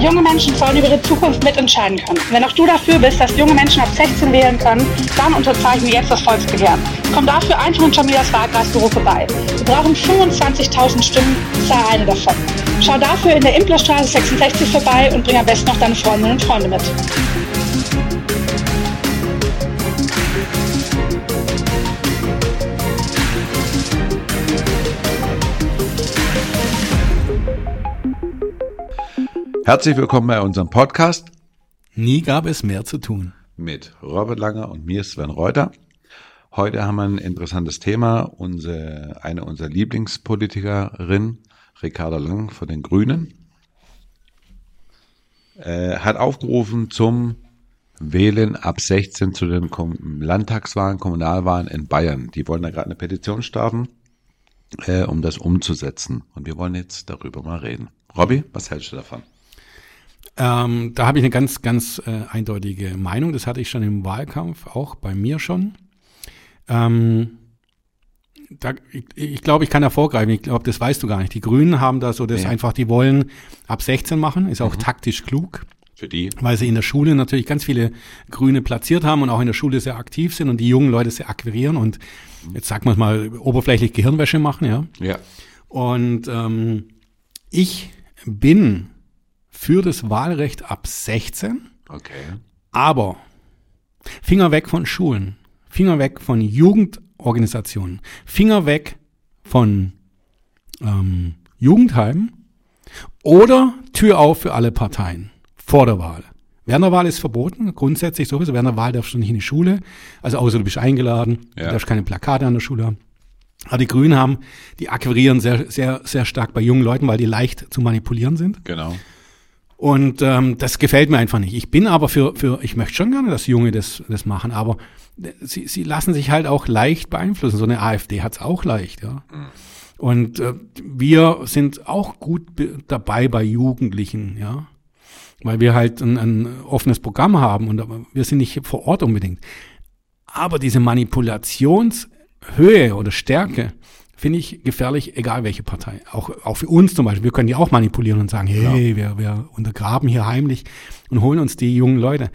Junge Menschen sollen über ihre Zukunft mitentscheiden können. Wenn auch du dafür bist, dass junge Menschen ab 16 wählen können, dann unterzeichne jetzt das Volksbegehren. Komm dafür einfach in Jamilas Wahlkreisbüro vorbei. Wir brauchen 25.000 Stimmen, sei eine davon. Schau dafür in der Implerstraße 66 vorbei und bring am besten noch deine Freundinnen und Freunde mit. Herzlich willkommen bei unserem Podcast. Nie gab es mehr zu tun. Mit Robert Langer und mir Sven Reuter. Heute haben wir ein interessantes Thema. Unsere, eine unserer Lieblingspolitikerin, Ricarda Lang von den Grünen, äh, hat aufgerufen zum Wählen ab 16 zu den Landtagswahlen, Kommunalwahlen in Bayern. Die wollen da gerade eine Petition starten, äh, um das umzusetzen. Und wir wollen jetzt darüber mal reden. Robby, was hältst du davon? Ähm, da habe ich eine ganz, ganz äh, eindeutige Meinung. Das hatte ich schon im Wahlkampf, auch bei mir schon. Ähm, da, ich, ich glaube, ich kann da vorgreifen. Ich glaube, das weißt du gar nicht. Die Grünen haben da so das ja. einfach, die wollen ab 16 machen, ist auch mhm. taktisch klug. Für die. Weil sie in der Schule natürlich ganz viele Grüne platziert haben und auch in der Schule sehr aktiv sind und die jungen Leute sehr akquirieren und jetzt sagt man mal oberflächlich Gehirnwäsche machen, ja. Ja. Und ähm, ich bin für das Wahlrecht ab 16. Okay. Aber Finger weg von Schulen, Finger weg von Jugendorganisationen, Finger weg von ähm, Jugendheimen oder Tür auf für alle Parteien vor der Wahl. Während der Wahl ist verboten, grundsätzlich sowieso. Während der Wahl darfst du nicht in die Schule, also außer du bist eingeladen, ja. du darfst keine Plakate an der Schule haben. Aber die Grünen haben, die akquirieren sehr, sehr, sehr stark bei jungen Leuten, weil die leicht zu manipulieren sind. Genau. Und ähm, das gefällt mir einfach nicht. Ich bin aber für, für ich möchte schon gerne, dass Junge das, das machen, aber sie, sie lassen sich halt auch leicht beeinflussen. So eine AfD hat's auch leicht, ja. Und äh, wir sind auch gut dabei bei Jugendlichen, ja. Weil wir halt ein, ein offenes Programm haben und wir sind nicht vor Ort unbedingt. Aber diese Manipulationshöhe oder Stärke, finde ich gefährlich, egal welche Partei. Auch, auch für uns zum Beispiel. Wir können die auch manipulieren und sagen, hey, wir, wir untergraben hier heimlich und holen uns die jungen Leute.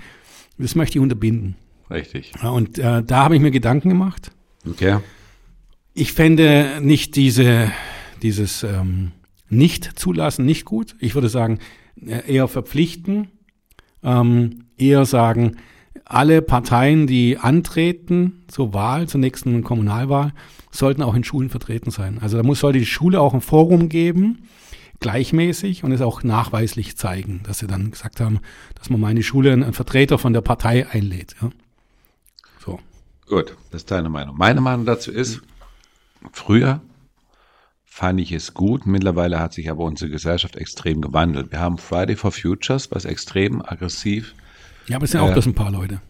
Das möchte ich unterbinden. Richtig. Und äh, da habe ich mir Gedanken gemacht. Okay. Ich fände nicht diese, dieses ähm, Nicht-Zulassen nicht gut. Ich würde sagen, äh, eher verpflichten, ähm, eher sagen, alle Parteien, die antreten zur Wahl, zur nächsten Kommunalwahl, sollten auch in Schulen vertreten sein. Also da muss, sollte die Schule auch ein Forum geben, gleichmäßig und es auch nachweislich zeigen, dass sie dann gesagt haben, dass man mal in die Schule einen Vertreter von der Partei einlädt. Ja. So. Gut, das ist deine Meinung. Meine Meinung dazu ist, früher fand ich es gut. Mittlerweile hat sich aber unsere Gesellschaft extrem gewandelt. Wir haben Friday for Futures, was extrem aggressiv. Ja, aber es sind äh, auch bloß ein paar Leute.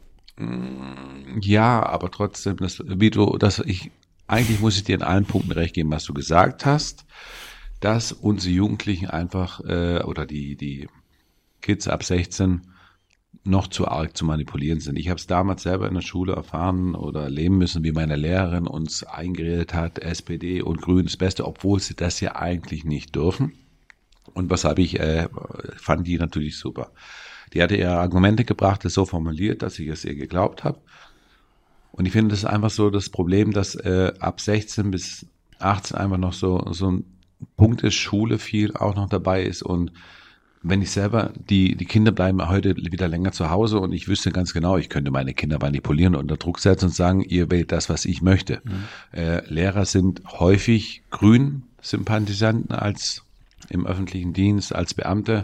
Ja, aber trotzdem, das, wie du, das, ich, eigentlich muss ich dir in allen Punkten recht geben, was du gesagt hast, dass unsere Jugendlichen einfach äh, oder die, die Kids ab 16 noch zu arg zu manipulieren sind. Ich habe es damals selber in der Schule erfahren oder erleben müssen, wie meine Lehrerin uns eingeredet hat, SPD und Grün das Beste, obwohl sie das ja eigentlich nicht dürfen. Und was habe ich, äh, fand die natürlich super. Die hatte ihre Argumente gebracht, das so formuliert, dass ich es ihr geglaubt habe. Und ich finde, das ist einfach so das Problem, dass äh, ab 16 bis 18 einfach noch so, so ein Punkt ist, Schule viel auch noch dabei ist. Und wenn ich selber, die, die Kinder bleiben heute wieder länger zu Hause und ich wüsste ganz genau, ich könnte meine Kinder manipulieren und unter Druck setzen und sagen, ihr wählt das, was ich möchte. Mhm. Äh, Lehrer sind häufig Grün-Sympathisanten als im öffentlichen Dienst, als Beamte.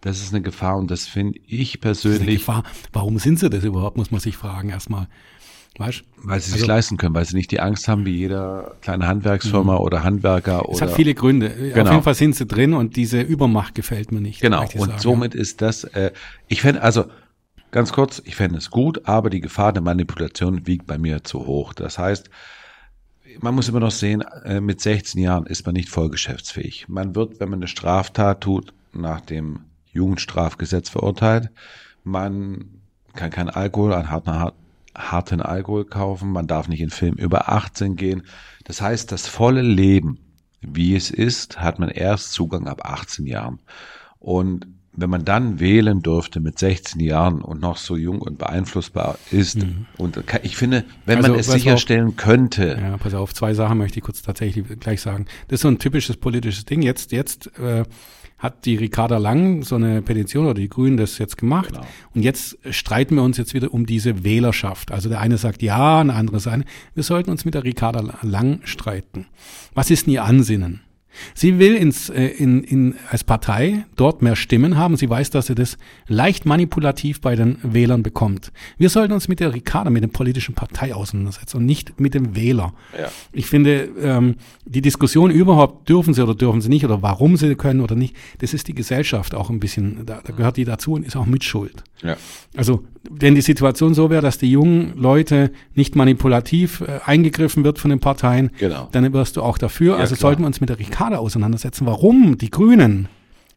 Das ist eine Gefahr und das finde ich persönlich. Das ist eine Gefahr. Warum sind sie das überhaupt, muss man sich fragen erstmal. Weißt? Weil sie sich also, leisten können, weil sie nicht die Angst haben wie jeder kleine Handwerksfirma mhm. oder Handwerker. Es oder, hat viele Gründe. Genau. Auf jeden Fall sind sie drin und diese Übermacht gefällt mir nicht. Genau. Und sagen, somit ist das, äh, ich fände, also ganz kurz, ich fände es gut, aber die Gefahr der Manipulation wiegt bei mir zu hoch. Das heißt, man muss immer noch sehen, äh, mit 16 Jahren ist man nicht voll geschäftsfähig. Man wird, wenn man eine Straftat tut, nach dem Jugendstrafgesetz verurteilt. Man kann kein Alkohol an harten, harten Alkohol kaufen, man darf nicht in Film über 18 gehen. Das heißt, das volle Leben, wie es ist, hat man erst Zugang ab 18 Jahren. Und wenn man dann wählen dürfte mit 16 Jahren und noch so jung und beeinflussbar ist, mhm. und ich finde, wenn also, man es sicherstellen auf, könnte. Ja, pass auf, zwei Sachen möchte ich kurz tatsächlich gleich sagen. Das ist so ein typisches politisches Ding. Jetzt, jetzt äh, hat die Ricarda Lang so eine Petition oder die Grünen das jetzt gemacht. Genau. Und jetzt streiten wir uns jetzt wieder um diese Wählerschaft. Also der eine sagt ja, der andere sagt, wir sollten uns mit der Ricarda Lang streiten. Was ist denn ihr Ansinnen? Sie will ins, äh, in, in, als Partei dort mehr Stimmen haben. Sie weiß, dass sie das leicht manipulativ bei den Wählern bekommt. Wir sollten uns mit der Ricarda, mit der politischen Partei auseinandersetzen und nicht mit dem Wähler. Ja. Ich finde, ähm, die Diskussion überhaupt, dürfen sie oder dürfen sie nicht oder warum sie können oder nicht, das ist die Gesellschaft auch ein bisschen, da, da gehört die dazu und ist auch mitschuld. Ja. Also wenn die Situation so wäre, dass die jungen Leute nicht manipulativ äh, eingegriffen wird von den Parteien, genau. dann wirst du auch dafür. Ja, also klar. sollten wir uns mit der Ricarda auseinandersetzen, warum die Grünen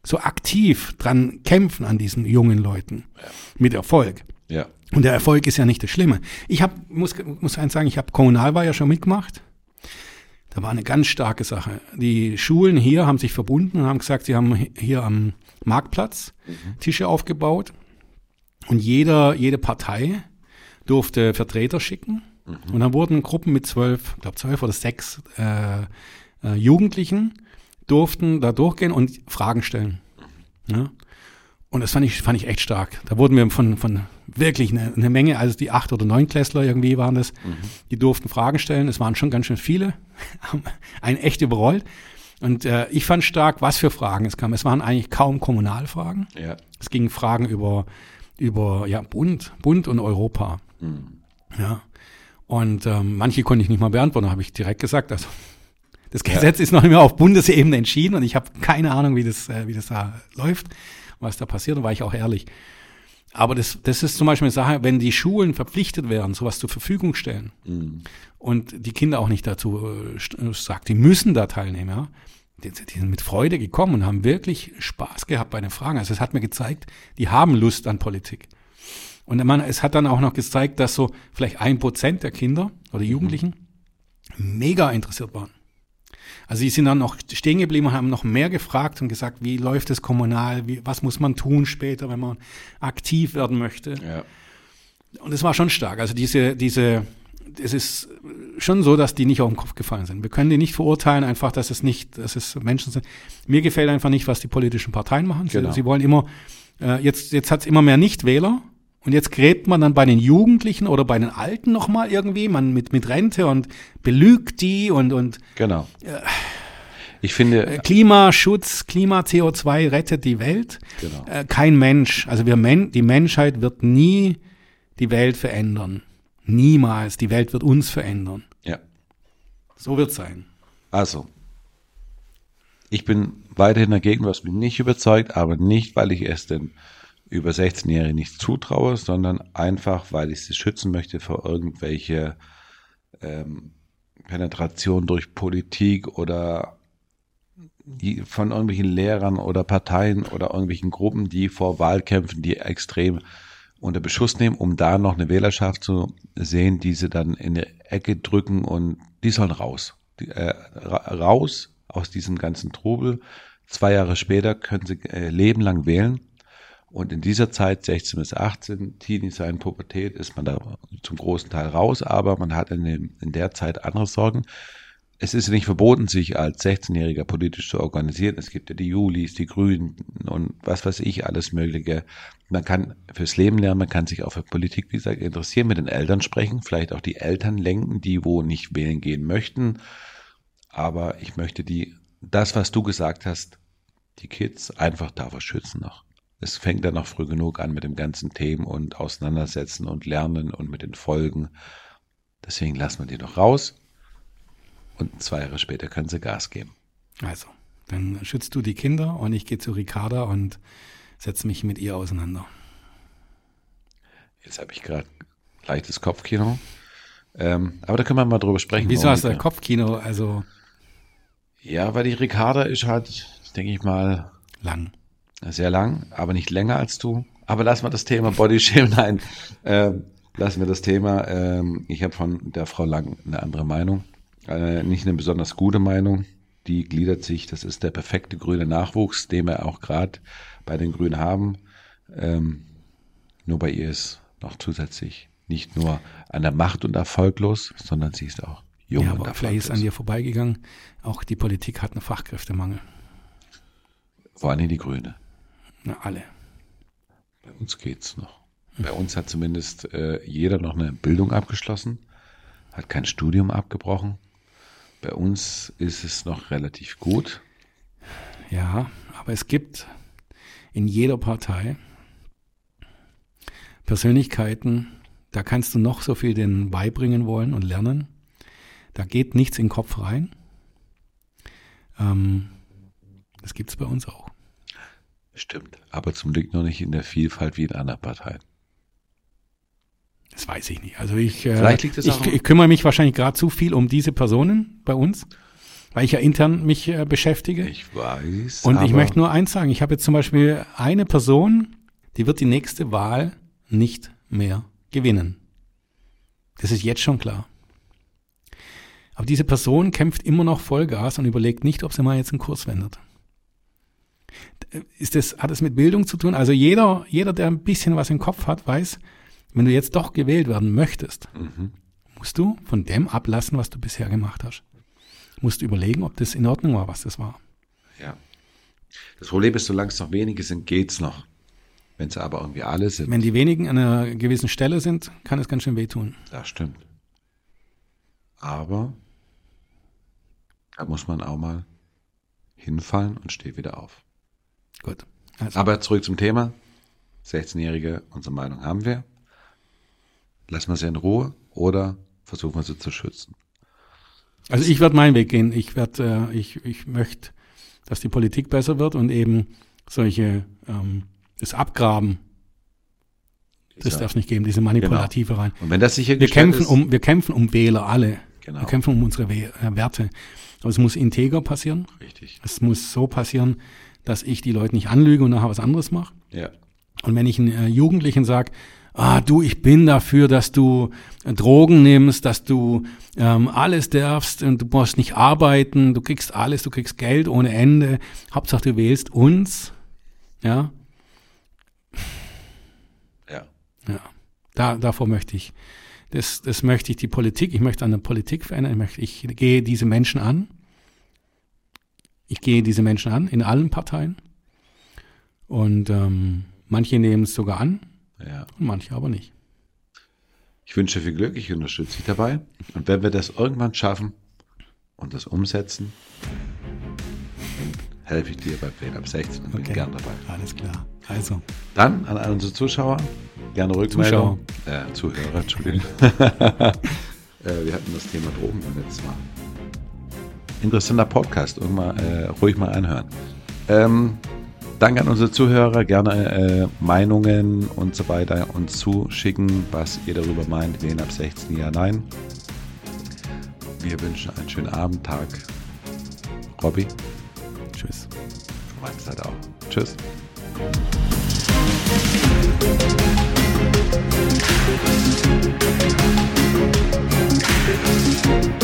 so aktiv dran kämpfen an diesen jungen Leuten ja. mit Erfolg. Ja. Und der Erfolg ist ja nicht das Schlimme. Ich habe muss muss eins sagen, ich habe Kommunalwahl ja schon mitgemacht. Da war eine ganz starke Sache. Die Schulen hier haben sich verbunden und haben gesagt, sie haben hier am Marktplatz mhm. Tische aufgebaut und jeder, jede Partei durfte Vertreter schicken. Mhm. Und dann wurden Gruppen mit zwölf, ich glaube zwölf oder sechs äh, äh, Jugendlichen durften da durchgehen und Fragen stellen. Ja? Und das fand ich, fand ich echt stark. Da wurden wir von, von wirklich eine, eine Menge, also die acht oder neun Klässler irgendwie waren das, mhm. die durften Fragen stellen. Es waren schon ganz schön viele, haben einen echt überrollt. Und äh, ich fand stark, was für Fragen es kam. Es waren eigentlich kaum Kommunalfragen. Ja. Es gingen Fragen über über ja, Bund, Bund und Europa. Mhm. Ja. Und ähm, manche konnte ich nicht mal beantworten, habe ich direkt gesagt. Also das Gesetz ja. ist noch nicht mehr auf Bundesebene entschieden und ich habe keine Ahnung, wie das, äh, wie das da läuft, was da passiert, und war ich auch ehrlich. Aber das, das ist zum Beispiel eine Sache, wenn die Schulen verpflichtet werden, sowas zur Verfügung stellen mhm. und die Kinder auch nicht dazu äh, sagt, die müssen da teilnehmen, ja, die, die, sind mit Freude gekommen und haben wirklich Spaß gehabt bei den Fragen. Also es hat mir gezeigt, die haben Lust an Politik. Und man, es hat dann auch noch gezeigt, dass so vielleicht ein Prozent der Kinder oder Jugendlichen mhm. mega interessiert waren. Also sie sind dann noch stehen geblieben und haben noch mehr gefragt und gesagt, wie läuft es kommunal, wie, was muss man tun später, wenn man aktiv werden möchte. Ja. Und es war schon stark. Also diese, diese, es ist schon so, dass die nicht auf den Kopf gefallen sind. Wir können die nicht verurteilen, einfach, dass es nicht, dass es Menschen sind. Mir gefällt einfach nicht, was die politischen Parteien machen. Genau. Sie, sie wollen immer, äh, jetzt, jetzt hat es immer mehr Nichtwähler. Und jetzt gräbt man dann bei den Jugendlichen oder bei den Alten nochmal irgendwie, man mit, mit Rente und belügt die und, und. Genau. Äh, ich finde. Äh, Klimaschutz, Klima CO2 rettet die Welt. Genau. Äh, kein Mensch, also wir, Men die Menschheit wird nie die Welt verändern. Niemals. Die Welt wird uns verändern. Ja. So wird es sein. Also, ich bin weiterhin dagegen, was mich nicht überzeugt, aber nicht, weil ich es den über 16-Jährigen nicht zutraue, sondern einfach, weil ich sie schützen möchte vor irgendwelche ähm, Penetration durch Politik oder von irgendwelchen Lehrern oder Parteien oder irgendwelchen Gruppen, die vor Wahlkämpfen, die extrem unter Beschuss nehmen, um da noch eine Wählerschaft zu sehen, die sie dann in die Ecke drücken und die sollen raus. Die, äh, raus aus diesem ganzen Trubel. Zwei Jahre später können sie äh, lebenlang wählen. Und in dieser Zeit, 16 bis 18, Teenie sein Pubertät, ist man da zum großen Teil raus, aber man hat in, dem, in der Zeit andere Sorgen es ist nicht verboten, sich als 16-Jähriger politisch zu organisieren. Es gibt ja die Julis, die Grünen und was weiß ich, alles Mögliche. Man kann fürs Leben lernen, man kann sich auch für Politik, wie gesagt, interessieren, mit den Eltern sprechen, vielleicht auch die Eltern lenken, die wo nicht wählen gehen möchten. Aber ich möchte die, das, was du gesagt hast, die Kids einfach davor schützen noch. Es fängt dann noch früh genug an mit dem ganzen Themen und Auseinandersetzen und Lernen und mit den Folgen. Deswegen lassen wir die doch raus und zwei Jahre später können sie Gas geben. Also, dann schützt du die Kinder und ich gehe zu Ricarda und setze mich mit ihr auseinander. Jetzt habe ich gerade leichtes Kopfkino. Ähm, aber da können wir mal drüber sprechen. Wieso hast du ein Kopfkino? Also. Ja, weil die Ricarda ist halt, denke ich mal. Lang. Sehr lang, aber nicht länger als du. Aber lassen wir das Thema Bodyshame, nein. Ähm, lassen wir das Thema. Ähm, ich habe von der Frau Lang eine andere Meinung. Äh, nicht eine besonders gute Meinung. die gliedert sich, das ist der perfekte grüne Nachwuchs, den wir auch gerade bei den Grünen haben. Ähm, nur bei ihr ist noch zusätzlich nicht nur an der Macht und erfolglos, sondern sie ist auch jung Ja, und aber erfolglos. vielleicht ist an dir vorbeigegangen. Auch die Politik hat einen Fachkräftemangel. Vor allem die Grüne. Na, alle. Bei uns geht's noch. Bei uns hat zumindest äh, jeder noch eine Bildung abgeschlossen, hat kein Studium abgebrochen. Bei uns ist es noch relativ gut. Ja, aber es gibt in jeder Partei Persönlichkeiten, da kannst du noch so viel denen beibringen wollen und lernen. Da geht nichts in den Kopf rein. Ähm, das gibt's bei uns auch. Stimmt. Aber zum Glück noch nicht in der Vielfalt wie in anderen Parteien. Das weiß ich nicht. Also ich, äh, ich, ich kümmere mich wahrscheinlich gerade zu viel um diese Personen bei uns, weil ich ja intern mich äh, beschäftige. Ich weiß. Und ich möchte nur eins sagen. Ich habe jetzt zum Beispiel eine Person, die wird die nächste Wahl nicht mehr gewinnen. Das ist jetzt schon klar. Aber diese Person kämpft immer noch Vollgas und überlegt nicht, ob sie mal jetzt einen Kurs wendet. Ist das, hat es mit Bildung zu tun? Also jeder, jeder, der ein bisschen was im Kopf hat, weiß, wenn du jetzt doch gewählt werden möchtest, Mhm. musst du von dem ablassen, was du bisher gemacht hast. Musst du überlegen, ob das in Ordnung war, was das war. Ja. Das Problem ist, solange es noch wenige sind, geht's noch. Wenn es aber irgendwie alle sind, Wenn die wenigen an einer gewissen Stelle sind, kann es ganz schön wehtun. das stimmt. Aber da muss man auch mal hinfallen und steht wieder auf. Gut. Also, Aber zurück zum Thema. 16-Jährige, unsere Meinung haben wir. Lassen wir sie in Ruhe oder versuchen wir sie zu schützen. also ich werde meinen Weg gehen. Ich werde, äh, ich, ich möchte, dass die Politik besser wird und eben solche ähm, das Abgraben, das Dieser- darf es nicht geben, diese manipulative rein. Und wenn das Wir sichergestellt kämpfen ist, um, wir kämpfen um Wähler alle. Genau. Wir kämpfen um unsere We äh, Werte. Aber es muss integer passieren. Richtig. Es muss so passieren, dass ich die Leute nicht anlüge und nachher was anderes mache. Ja. Und wenn ich einen äh, Jugendlichen sage, ah, du, ich bin dafür, dass du äh, Drogen nimmst, dass du ähm, alles darfst und du musst nicht arbeiten, du kriegst alles, du kriegst Geld ohne Ende, Hauptsache du wählst uns, ja, Ja. ja, da, davor möchte ich, das, das möchte ich die Politik, ich möchte an der Politik verändern, ich, möchte, ich gehe diese Menschen an, ich gehe diese Menschen an, in allen Parteien und ähm, manche nehmen es sogar an, Ja. und manche aber nicht. Ich wünsche viel Glück, ich unterstütze dich dabei. Und wenn wir das irgendwann schaffen und das umsetzen, dann helfe ich dir bei Plänen ab 16 und bin Okay. gern dabei. Alles klar. Also, Dann an all unsere Zuschauer, gerne Rückmeldung. Äh, Zuhörer, Entschuldigung. äh, wir hatten das Thema Drogen beim letzten Mal interessanter Podcast. Irgendwann äh, ruhig mal anhören. Ähm, Danke an unsere Zuhörer. Gerne äh, Meinungen und so weiter uns zuschicken, was ihr darüber meint. Wen ab 16 Jahren nein. Wir wünschen einen schönen Abend, Tag. Robby. Tschüss. Du meinst halt auch. Tschüss. Thank